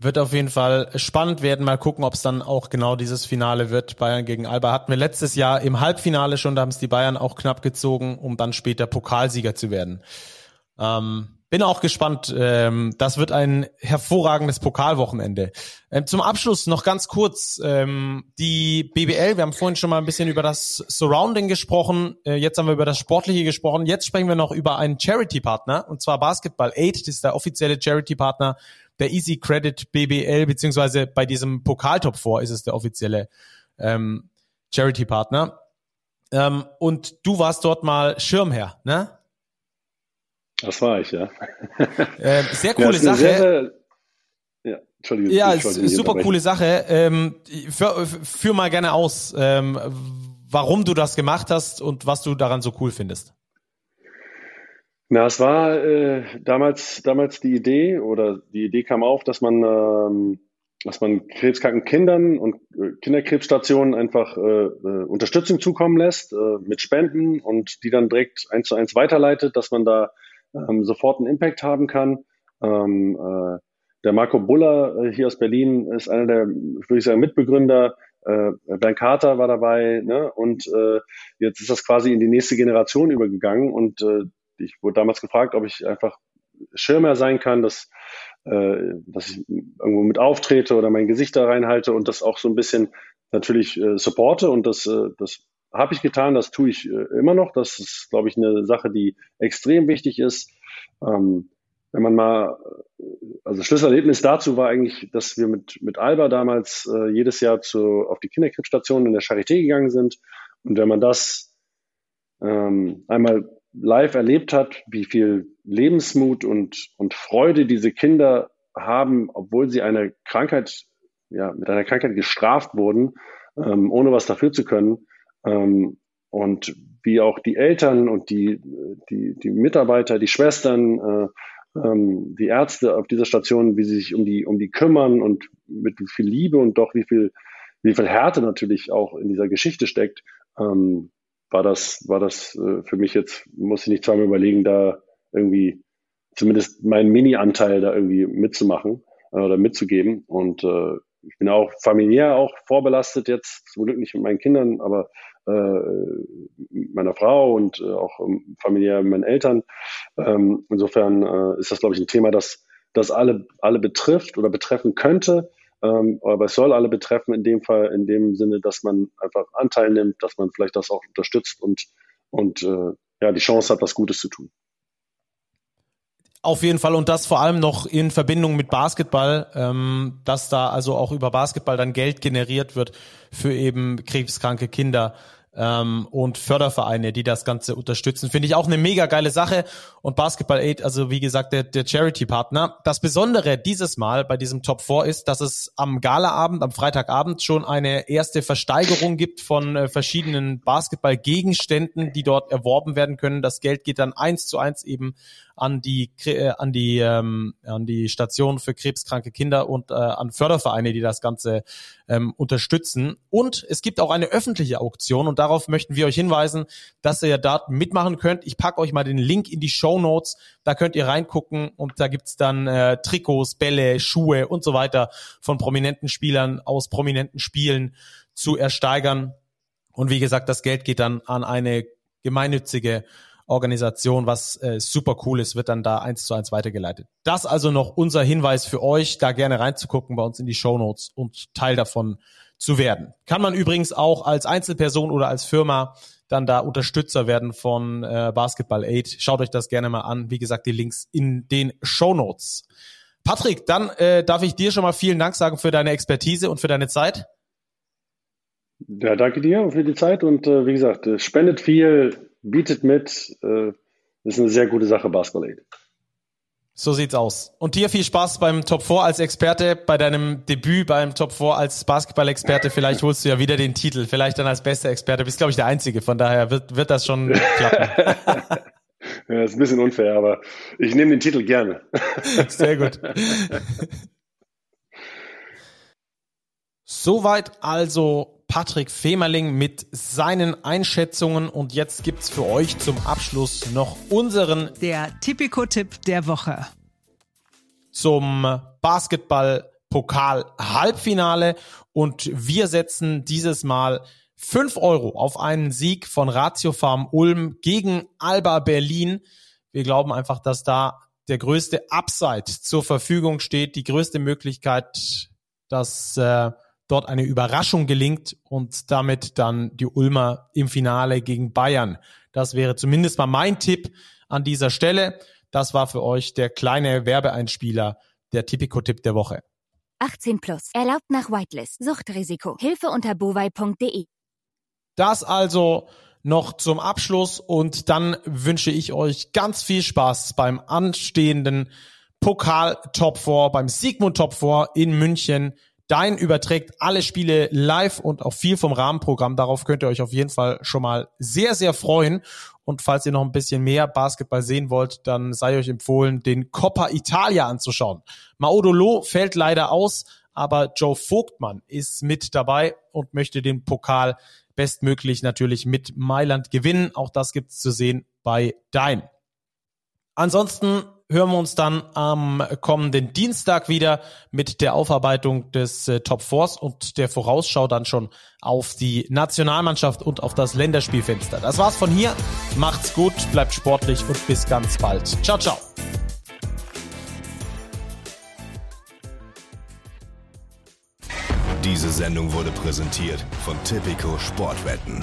Wird auf jeden Fall spannend werden. Mal gucken, ob es dann auch genau dieses Finale wird. Bayern gegen Alba hatten wir letztes Jahr im Halbfinale schon, da haben es die Bayern auch knapp gezogen, um dann später Pokalsieger zu werden. Ähm, Bin auch gespannt. Ähm, das wird ein hervorragendes Pokalwochenende. Ähm, zum Abschluss noch ganz kurz ähm, die BBL. Wir haben vorhin schon mal ein bisschen über das Surrounding gesprochen. Äh, jetzt haben wir über das Sportliche gesprochen. Jetzt sprechen wir noch über einen Charity-Partner und zwar Basketball Aid. Das ist der offizielle Charity-Partner der Easy Credit BBL beziehungsweise bei diesem Pokaltop 4 ist es der offizielle ähm, Charity-Partner. Ähm, und du warst dort mal Schirmherr, ne? Das war ich, ja. Äh, sehr coole ja, Sache. Sehr, ja, Entschuldigung. Ja, super coole Sache. Ähm, für, führ mal gerne aus, ähm, warum du das gemacht hast und was du daran so cool findest. Na, es war äh, damals, damals die Idee oder die Idee kam auf, dass man, ähm, dass man krebskranken Kindern und äh, Kinderkrebsstationen einfach äh, äh, Unterstützung zukommen lässt äh, mit Spenden und die dann direkt eins zu eins weiterleitet, dass man da ähm, sofort einen Impact haben kann. Ähm, äh, der Marco Buller äh, hier aus Berlin ist einer der, würde ich sagen, Mitbegründer. Äh, ben Carter war dabei ne? und äh, jetzt ist das quasi in die nächste Generation übergegangen und äh, ich wurde damals gefragt, ob ich einfach Schirmer sein kann, dass, äh, dass ich irgendwo mit auftrete oder mein Gesicht da reinhalte und das auch so ein bisschen natürlich äh, supporte und das, äh, das habe ich getan, das tue ich äh, immer noch. Das ist, glaube ich, eine Sache, die extrem wichtig ist. Ähm, wenn man mal, äh, also Schlüsselerlebnis dazu war eigentlich, dass wir mit, mit Alba damals äh, jedes Jahr zu, auf die Kinderkrebsstation in der Charité gegangen sind. Und wenn man das ähm, einmal live erlebt hat, wie viel Lebensmut und, und Freude diese Kinder haben, obwohl sie eine Krankheit, ja, mit einer Krankheit gestraft wurden, ähm, ohne was dafür zu können, ähm, und wie auch die Eltern und die, die, die Mitarbeiter, die Schwestern, äh, ähm, die Ärzte auf dieser Station, wie sie sich um die, um die kümmern und mit wie viel Liebe und doch wie viel, wie viel Härte natürlich auch in dieser Geschichte steckt, ähm, war das, war das äh, für mich jetzt, muss ich nicht zweimal überlegen, da irgendwie zumindest meinen Mini-Anteil da irgendwie mitzumachen äh, oder mitzugeben. Und äh, ich bin auch familiär auch vorbelastet jetzt, zum Glück nicht mit meinen Kindern, aber meiner Frau und äh, auch ähm, familiär meinen Eltern. Ähm, insofern äh, ist das, glaube ich, ein Thema, das, das alle, alle betrifft oder betreffen könnte. Ähm, aber es soll alle betreffen in dem Fall, in dem Sinne, dass man einfach Anteil nimmt, dass man vielleicht das auch unterstützt und, und äh, ja, die Chance hat, was Gutes zu tun. Auf jeden Fall und das vor allem noch in Verbindung mit Basketball, ähm, dass da also auch über Basketball dann Geld generiert wird für eben krebskranke Kinder ähm, und Fördervereine, die das Ganze unterstützen. Finde ich auch eine mega geile Sache. Und Basketball Aid, also wie gesagt, der, der Charity-Partner. Das Besondere dieses Mal bei diesem Top 4 ist, dass es am Galaabend, am Freitagabend schon eine erste Versteigerung gibt von äh, verschiedenen Basketball-Gegenständen, die dort erworben werden können. Das Geld geht dann eins zu eins eben an die äh, an die ähm, an die Station für krebskranke Kinder und äh, an Fördervereine, die das Ganze ähm, unterstützen. Und es gibt auch eine öffentliche Auktion und darauf möchten wir euch hinweisen, dass ihr da mitmachen könnt. Ich packe euch mal den Link in die Show Notes. Da könnt ihr reingucken und da gibt's dann äh, Trikots, Bälle, Schuhe und so weiter von prominenten Spielern aus prominenten Spielen zu ersteigern. Und wie gesagt, das Geld geht dann an eine gemeinnützige Organisation, was äh, super cool ist, wird dann da eins zu eins weitergeleitet. Das also noch unser Hinweis für euch, da gerne reinzugucken bei uns in die Show Notes und Teil davon zu werden. Kann man übrigens auch als Einzelperson oder als Firma dann da Unterstützer werden von äh, Basketball Aid. Schaut euch das gerne mal an. Wie gesagt, die Links in den Show Notes. Patrick, dann äh, darf ich dir schon mal vielen Dank sagen für deine Expertise und für deine Zeit. Ja, danke dir für die Zeit und äh, wie gesagt, spendet viel, bietet mit. Äh, ist eine sehr gute Sache, Basketball Aid. So sieht's aus. Und dir viel Spaß beim Top 4 als Experte, bei deinem Debüt beim Top 4 als Basketball-Experte. Vielleicht holst du ja wieder den Titel, vielleicht dann als bester Experte. Du bist, glaube ich, der Einzige. Von daher wird, wird das schon klappen. ja, ist ein bisschen unfair, aber ich nehme den Titel gerne. Sehr gut. Soweit also Patrick Femerling mit seinen Einschätzungen. Und jetzt gibt's für euch zum Abschluss noch unseren der Tipico-Tipp der Woche. zum Basketball Pokal Halbfinale und wir setzen dieses Mal 5 Euro auf einen Sieg von Ratio Farm Ulm gegen Alba Berlin. Wir glauben einfach, dass da der größte Upside zur Verfügung steht, die größte Möglichkeit, dass äh, dort eine Überraschung gelingt und damit dann die Ulmer im Finale gegen Bayern. Das wäre zumindest mal mein Tipp an dieser Stelle. Das war für euch der kleine Werbeeinspieler, der Tipico-Tipp der Woche. 18 plus. Erlaubt nach Whitelist. Suchtrisiko. Hilfe unter bovai.de. Das also noch zum Abschluss und dann wünsche ich euch ganz viel Spaß beim anstehenden Pokal Top 4, beim Sigmund Top 4 in München. Dein überträgt alle Spiele live und auch viel vom Rahmenprogramm. Darauf könnt ihr euch auf jeden Fall schon mal sehr, sehr freuen. Und falls ihr noch ein bisschen mehr Basketball sehen wollt, dann sei euch empfohlen, den Coppa Italia anzuschauen. Maudolo fällt leider aus, aber Joe Vogtmann ist mit dabei und möchte den Pokal bestmöglich natürlich mit Mailand gewinnen. Auch das gibt's zu sehen bei Dein. Ansonsten hören wir uns dann am kommenden Dienstag wieder mit der Aufarbeitung des äh, Top Fours und der Vorausschau dann schon auf die Nationalmannschaft und auf das Länderspielfenster. Das war's von hier. Macht's gut, bleibt sportlich und bis ganz bald. Ciao, ciao. Diese Sendung wurde präsentiert von Tipico Sportwetten.